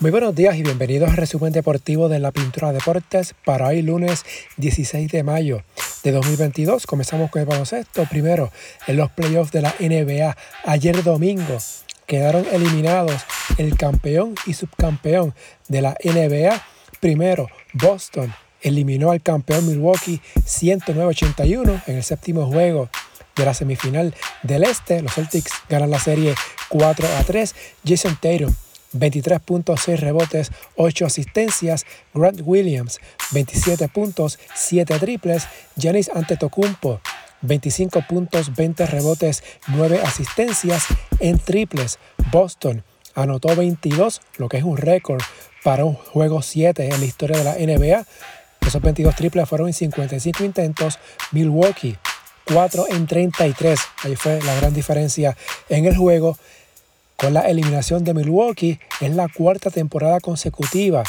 Muy buenos días y bienvenidos al resumen deportivo de la Pintura Deportes para hoy lunes 16 de mayo de 2022. Comenzamos con el baloncesto. Primero, en los playoffs de la NBA, ayer domingo quedaron eliminados el campeón y subcampeón de la NBA. Primero, Boston eliminó al campeón Milwaukee 109-81 en el séptimo juego de la semifinal del Este. Los Celtics ganan la serie 4 a 3. Jason Tatum 23 puntos, 6 rebotes, 8 asistencias. Grant Williams, 27 puntos, 7 triples. Giannis Antetokounmpo, 25 puntos, 20 rebotes, 9 asistencias en triples. Boston anotó 22, lo que es un récord para un juego 7 en la historia de la NBA. Esos 22 triples fueron en 55 intentos. Milwaukee 4 en 33. Ahí fue la gran diferencia en el juego. Con la eliminación de Milwaukee, es la cuarta temporada consecutiva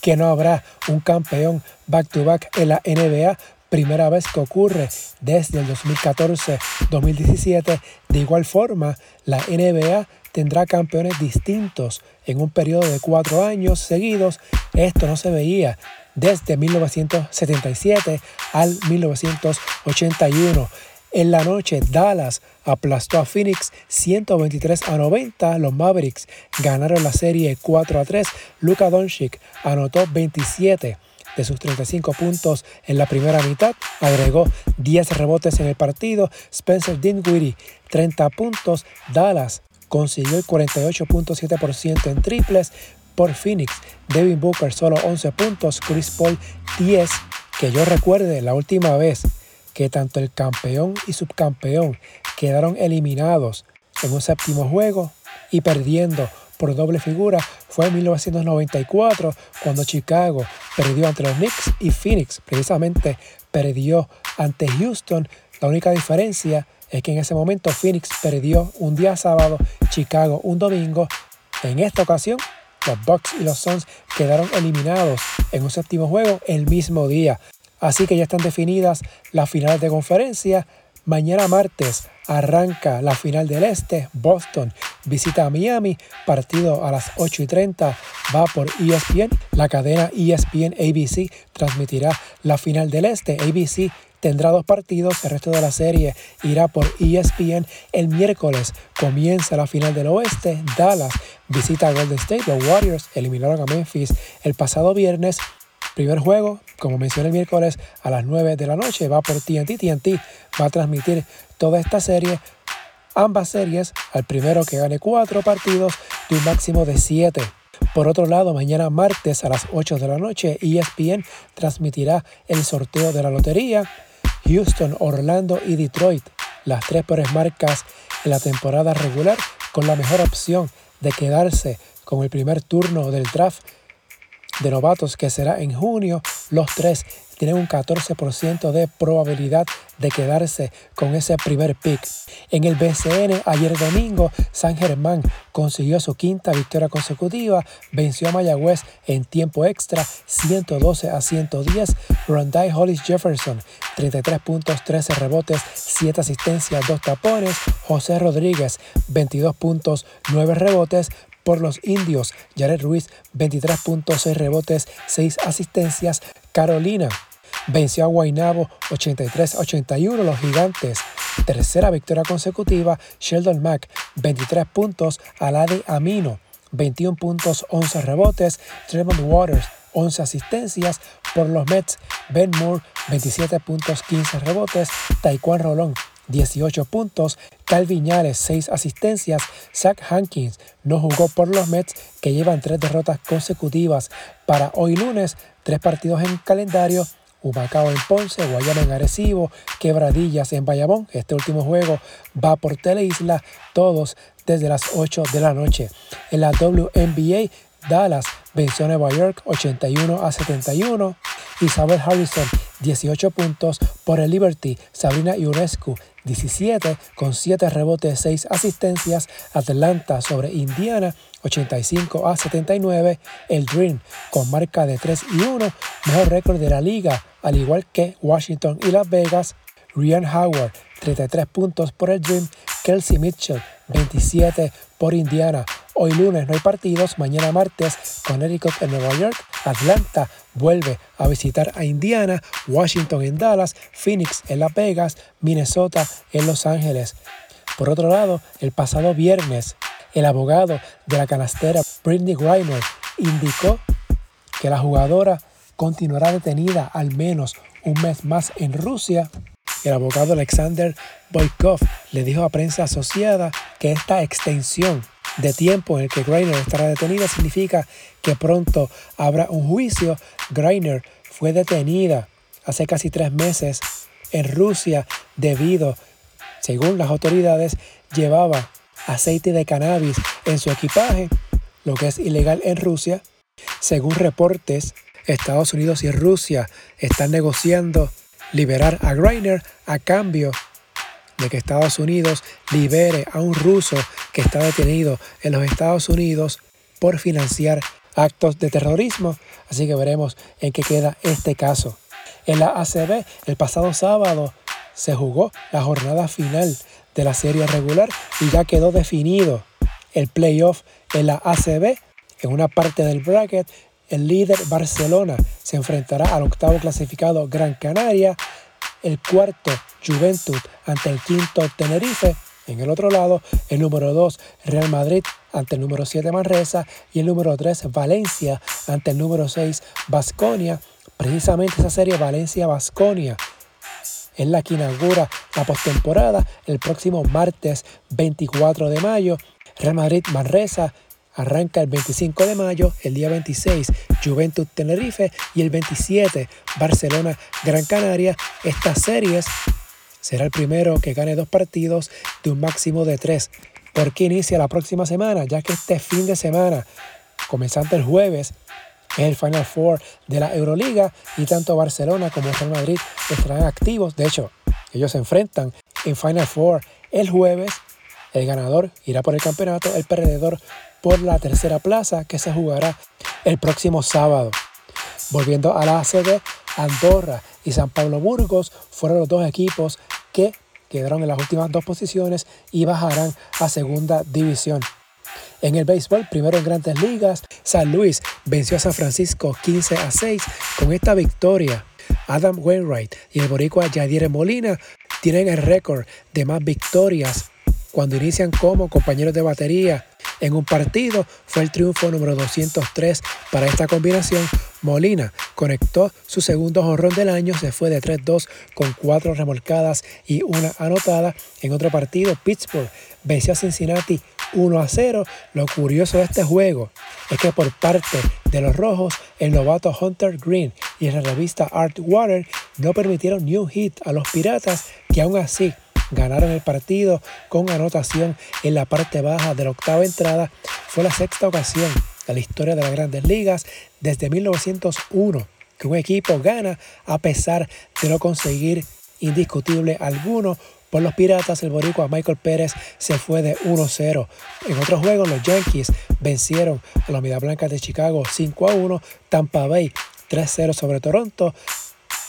que no habrá un campeón back-to-back -back en la NBA. Primera vez que ocurre desde el 2014-2017. De igual forma, la NBA tendrá campeones distintos en un periodo de cuatro años seguidos. Esto no se veía desde 1977 al 1981. En la noche, Dallas aplastó a Phoenix 123 a 90. Los Mavericks ganaron la serie 4 a 3. Luka Doncic anotó 27 de sus 35 puntos en la primera mitad. Agregó 10 rebotes en el partido. Spencer Dinwiddie 30 puntos. Dallas consiguió el 48.7% en triples. Por Phoenix, Devin Booker solo 11 puntos. Chris Paul 10. Que yo recuerde la última vez que tanto el campeón y subcampeón quedaron eliminados en un séptimo juego y perdiendo por doble figura fue en 1994 cuando Chicago perdió ante los Knicks y Phoenix precisamente perdió ante Houston. La única diferencia es que en ese momento Phoenix perdió un día sábado, Chicago un domingo. En esta ocasión, los Bucks y los Suns quedaron eliminados en un séptimo juego el mismo día. Así que ya están definidas las finales de conferencia. Mañana martes arranca la final del Este. Boston visita a Miami. Partido a las 8 y 30 va por ESPN. La cadena ESPN ABC transmitirá la final del Este. ABC tendrá dos partidos. El resto de la serie irá por ESPN. El miércoles comienza la final del Oeste. Dallas visita a Golden State. Los Warriors eliminaron a Memphis el pasado viernes. Primer juego, como mencioné el miércoles, a las 9 de la noche, va por TNT. TNT va a transmitir toda esta serie, ambas series, al primero que gane cuatro partidos de un máximo de 7. Por otro lado, mañana martes a las 8 de la noche, ESPN transmitirá el sorteo de la lotería. Houston, Orlando y Detroit, las tres peores marcas en la temporada regular, con la mejor opción de quedarse con el primer turno del draft de novatos que será en junio, los tres tienen un 14% de probabilidad de quedarse con ese primer pick. En el BCN, ayer domingo, San Germán consiguió su quinta victoria consecutiva, venció a Mayagüez en tiempo extra 112 a 110. Rondai Hollis Jefferson, 33 puntos, 13 rebotes, 7 asistencias, 2 tapones. José Rodríguez, 22 puntos, 9 rebotes por los indios. Jared Ruiz, 23 puntos, 6 rebotes, 6 asistencias. Carolina venció a Guaynabo 83-81 los gigantes. Tercera victoria consecutiva, Sheldon Mack, 23 puntos, Alade Amino, 21 puntos, 11 rebotes, Tremont Waters, 11 asistencias por los Mets, Ben Moore, 27 puntos, 15 rebotes, Taekwondo Rolón, 18 puntos, Cal Viñales 6 asistencias, Zach Hankins no jugó por los Mets que llevan tres derrotas consecutivas para hoy lunes, tres partidos en calendario, Humacao en Ponce, Guayana en Arecibo, Quebradillas en Bayamón. Este último juego va por Teleisla, todos desde las 8 de la noche. En la WNBA, Dallas venció a Nueva York 81 a 71. Isabel Harrison 18 puntos por el Liberty. Sabrina Ionescu 17 con 7 rebotes, 6 asistencias. Atlanta sobre Indiana 85 a 79. El Dream con marca de 3 y 1, mejor récord de la liga, al igual que Washington y Las Vegas. Ryan Howard 33 puntos por el Dream. Kelsey Mitchell 27 por Indiana. Hoy lunes no hay partidos, mañana martes Connecticut en Nueva York, Atlanta vuelve a visitar a Indiana, Washington en Dallas, Phoenix en Las Vegas, Minnesota en Los Ángeles. Por otro lado, el pasado viernes, el abogado de la canastera Britney Griner indicó que la jugadora continuará detenida al menos un mes más en Rusia. El abogado Alexander Boykov le dijo a prensa asociada que esta extensión de tiempo en el que Greiner estará detenida significa que pronto habrá un juicio. Greiner fue detenida hace casi tres meses en Rusia debido, según las autoridades, llevaba aceite de cannabis en su equipaje, lo que es ilegal en Rusia. Según reportes, Estados Unidos y Rusia están negociando liberar a Greiner a cambio de que Estados Unidos libere a un ruso que está detenido en los Estados Unidos por financiar actos de terrorismo. Así que veremos en qué queda este caso. En la ACB, el pasado sábado se jugó la jornada final de la serie regular y ya quedó definido el playoff en la ACB. En una parte del bracket, el líder Barcelona se enfrentará al octavo clasificado Gran Canaria, el cuarto Juventud ante el quinto Tenerife en el otro lado, el número 2, Real Madrid ante el número 7, Manresa. Y el número 3, Valencia ante el número 6, Basconia. Precisamente esa serie Valencia-Basconia es la que inaugura la postemporada el próximo martes 24 de mayo. Real Madrid-Manresa arranca el 25 de mayo, el día 26 Juventud Tenerife y el 27 Barcelona Gran Canaria. Estas series será el primero que gane dos partidos de un máximo de tres. porque inicia la próxima semana? Ya que este fin de semana, comenzando el jueves, es el Final Four de la Euroliga y tanto Barcelona como Real Madrid estarán activos. De hecho, ellos se enfrentan en Final Four el jueves. El ganador irá por el campeonato, el perdedor por la tercera plaza que se jugará el próximo sábado. Volviendo a la ACB, Andorra y San Pablo Burgos fueron los dos equipos que quedaron en las últimas dos posiciones y bajarán a segunda división. En el béisbol, primero en grandes ligas, San Luis venció a San Francisco 15 a 6 con esta victoria. Adam Wainwright y el boricua Yadier Molina tienen el récord de más victorias cuando inician como compañeros de batería en un partido. Fue el triunfo número 203 para esta combinación. Molina conectó su segundo jonrón del año, se fue de 3-2 con cuatro remolcadas y una anotada. En otro partido, Pittsburgh venció a Cincinnati 1 a 0. Lo curioso de este juego es que por parte de los rojos, el novato Hunter Green y la revista Art Water no permitieron ni un hit a los piratas, que aún así ganaron el partido con anotación en la parte baja de la octava entrada. Fue la sexta ocasión de la historia de las grandes ligas desde 1901 que un equipo gana a pesar de no conseguir indiscutible alguno. Por los Piratas, el boricua Michael Pérez se fue de 1-0. En otros juegos, los Yankees vencieron a la Media Blanca de Chicago 5-1. Tampa Bay 3-0 sobre Toronto.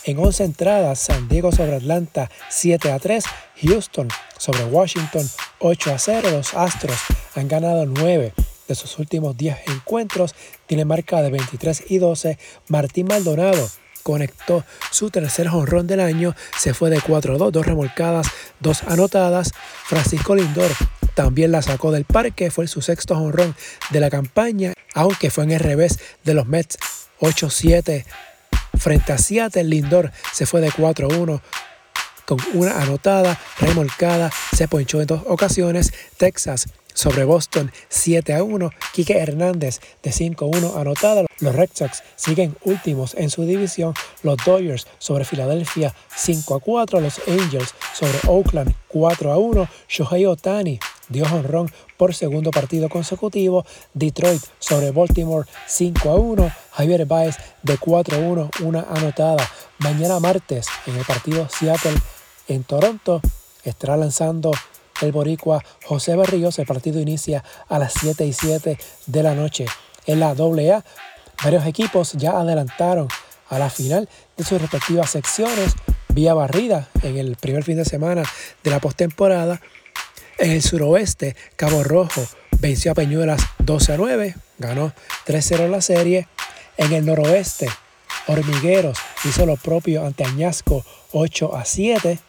En 11 entradas, San Diego sobre Atlanta 7 a 3, Houston sobre Washington 8 a 0. Los Astros han ganado 9 de sus últimos 10 encuentros, tiene marca de 23 y 12. Martín Maldonado conectó su tercer jonrón del año, se fue de 4-2, dos remolcadas, dos anotadas. Francisco Lindor también la sacó del parque, fue su sexto jonrón de la campaña, aunque fue en el revés de los Mets 8-7 Frente a Seattle, Lindor se fue de 4-1 con una anotada, remolcada, se ponchó en dos ocasiones. Texas sobre Boston 7 a 1. Quique Hernández de 5 a 1 anotada. Los Red Sox siguen últimos en su división. Los Dodgers sobre Filadelfia 5 a 4. Los Angels sobre Oakland 4 a 1. Shohei Otani dio honrón por segundo partido consecutivo. Detroit sobre Baltimore 5 a 1. Javier Baez de 4 a 1, una anotada. Mañana martes en el partido Seattle en Toronto estará lanzando el boricua José Berríos. El partido inicia a las 7 y 7 de la noche. En la AA, varios equipos ya adelantaron a la final de sus respectivas secciones vía barrida en el primer fin de semana de la postemporada. En el suroeste, Cabo Rojo venció a Peñuelas 12 a 9, ganó 3-0 la serie. En el noroeste, Hormigueros hizo lo propio ante Añasco 8 a 7.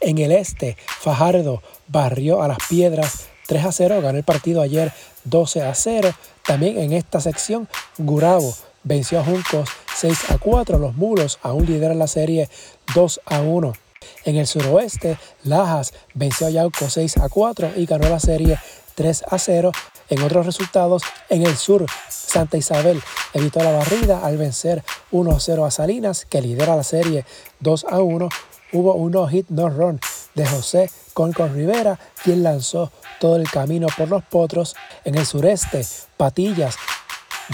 En el este, Fajardo barrió a las piedras 3 a 0, ganó el partido ayer 12 a 0. También en esta sección, Gurabo venció a Juncos 6 a 4. Los Mulos aún lideran la serie 2 a 1. En el suroeste, Lajas venció a Yauco 6 a 4 y ganó la serie 3 a 0. En otros resultados, en el sur, Santa Isabel evitó la barrida al vencer 1 a 0 a Salinas, que lidera la serie 2 a 1. Hubo un no-hit, no-run de José Concon Rivera, quien lanzó todo el camino por los potros. En el sureste, Patillas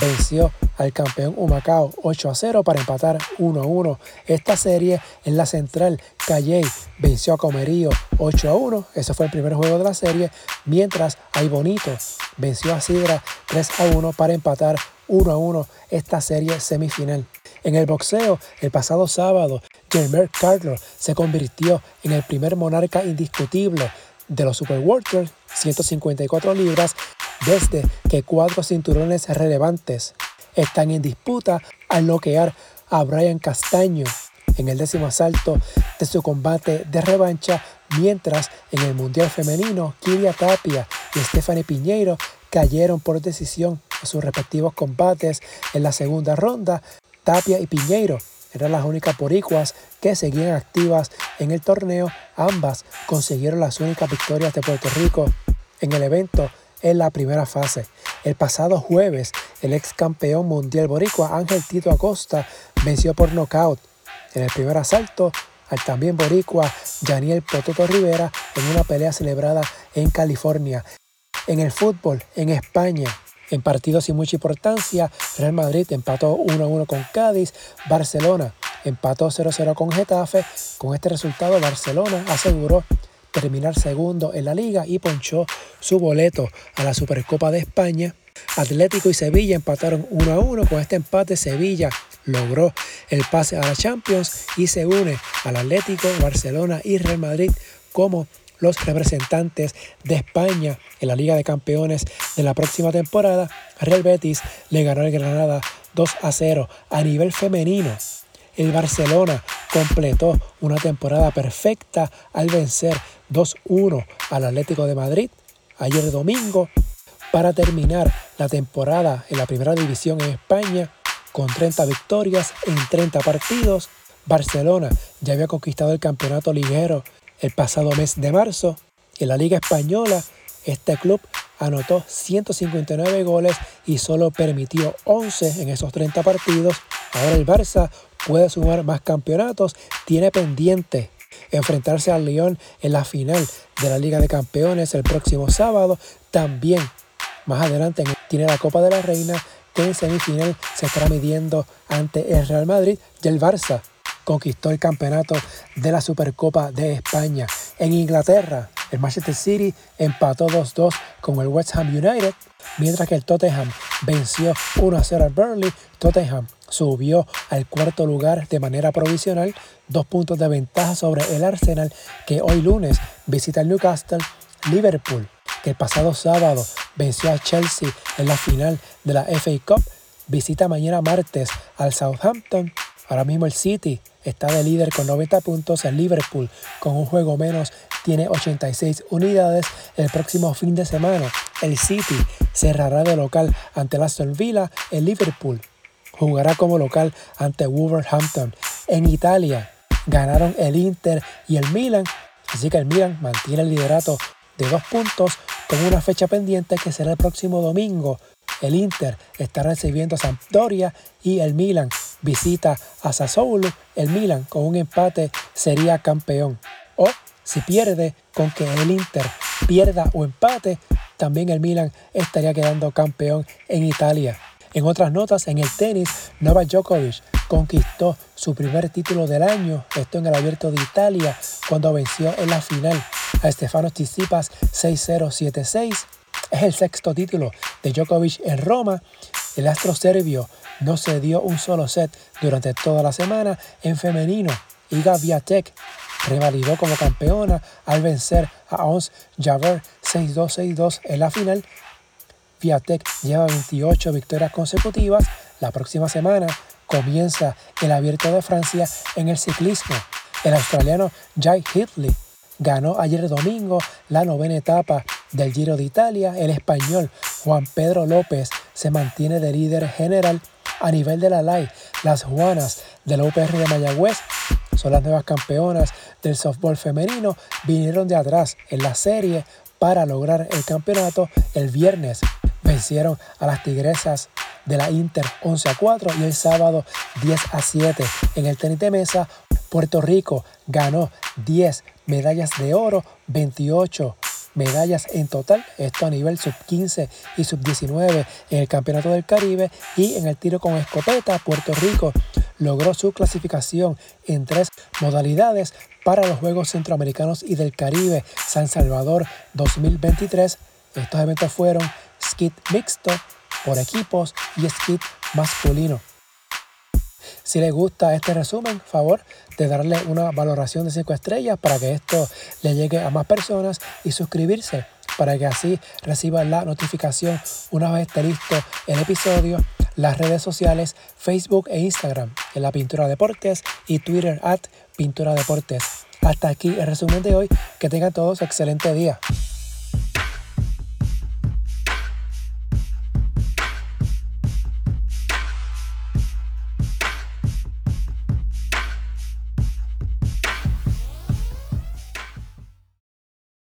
venció al campeón Humacao 8 a 0 para empatar 1 a 1. Esta serie en la central, Calley venció a Comerío 8 a 1. Ese fue el primer juego de la serie. Mientras Ay Bonito venció a Sidra 3 a 1 para empatar 1 a 1 esta serie semifinal. En el boxeo, el pasado sábado, Jermer Carter se convirtió en el primer monarca indiscutible de los Super Workers, 154 libras, desde que cuatro cinturones relevantes están en disputa al noquear a Brian Castaño en el décimo asalto de su combate de revancha, mientras en el Mundial Femenino, Kiria Tapia y Stephanie Piñeiro cayeron por decisión a sus respectivos combates en la segunda ronda. Tapia y Piñeiro eran las únicas boricuas que seguían activas en el torneo. Ambas consiguieron las únicas victorias de Puerto Rico en el evento en la primera fase. El pasado jueves, el ex campeón mundial boricua Ángel Tito Acosta venció por nocaut en el primer asalto al también boricua Daniel Pototo Rivera en una pelea celebrada en California. En el fútbol, en España, en partidos sin mucha importancia, Real Madrid empató 1-1 con Cádiz, Barcelona empató 0-0 con Getafe. Con este resultado, Barcelona aseguró terminar segundo en la liga y ponchó su boleto a la Supercopa de España. Atlético y Sevilla empataron 1 a 1. Con este empate, Sevilla logró el pase a la Champions y se une al Atlético, Barcelona y Real Madrid como los representantes de España en la Liga de Campeones de la próxima temporada. Real Betis le ganó al Granada 2 a 0 a nivel femenino. El Barcelona completó una temporada perfecta al vencer 2-1 al Atlético de Madrid ayer domingo para terminar la temporada en la primera división en España con 30 victorias en 30 partidos. Barcelona ya había conquistado el campeonato liguero el pasado mes de marzo. En la Liga Española, este club anotó 159 goles y solo permitió 11 en esos 30 partidos. Ahora el Barça puede sumar más campeonatos, tiene pendiente enfrentarse al Lyon en la final de la Liga de Campeones el próximo sábado. También más adelante tiene la Copa de la Reina que en semifinal se estará midiendo ante el Real Madrid y el Barça conquistó el campeonato de la Supercopa de España. En Inglaterra, el Manchester City empató 2-2 con el West Ham United, mientras que el Tottenham venció 1-0 al Burnley. Tottenham subió al cuarto lugar de manera provisional, dos puntos de ventaja sobre el Arsenal, que hoy lunes visita el Newcastle. Liverpool, que el pasado sábado venció a Chelsea en la final de la FA Cup, visita mañana martes al Southampton. Ahora mismo el City está de líder con 90 puntos. El Liverpool, con un juego menos, tiene 86 unidades. El próximo fin de semana, el City cerrará de local ante el Aston Villa. El Liverpool jugará como local ante Wolverhampton. En Italia ganaron el Inter y el Milan, así que el Milan mantiene el liderato de dos puntos con una fecha pendiente que será el próximo domingo. El Inter está recibiendo a Sampdoria y el Milan visita a Sassuolo. El Milan con un empate sería campeón. O si pierde con que el Inter pierda o empate, también el Milan estaría quedando campeón en Italia. En otras notas, en el tenis, Novak Djokovic conquistó su primer título del año, esto en el Abierto de Italia, cuando venció en la final a Stefano Tsitsipas 6-0-7-6. Es el sexto título de Djokovic en Roma. El astro serbio no se dio un solo set durante toda la semana en femenino. Iga Viatek revalidó como campeona al vencer a Ons Javer 6-2-6-2 en la final Piatek lleva 28 victorias consecutivas. La próxima semana comienza el Abierto de Francia en el ciclismo. El australiano Jai Hitley ganó ayer domingo la novena etapa del Giro de Italia. El español Juan Pedro López se mantiene de líder general a nivel de la LAI. Las Juanas del UPR de Mayagüez son las nuevas campeonas del softball femenino. Vinieron de atrás en la serie para lograr el campeonato el viernes. Vencieron a las Tigresas de la Inter 11 a 4 y el sábado 10 a 7. En el tenis de mesa, Puerto Rico ganó 10 medallas de oro, 28 medallas en total, esto a nivel sub 15 y sub 19 en el Campeonato del Caribe y en el tiro con escopeta, Puerto Rico logró su clasificación en tres modalidades para los Juegos Centroamericanos y del Caribe San Salvador 2023. Estos eventos fueron skit mixto por equipos y skit masculino. Si les gusta este resumen, favor de darle una valoración de 5 estrellas para que esto le llegue a más personas y suscribirse para que así reciban la notificación una vez esté listo el episodio. Las redes sociales Facebook e Instagram en la Pintura Deportes y Twitter at Pintura Deportes. Hasta aquí el resumen de hoy. Que tengan todos excelente día.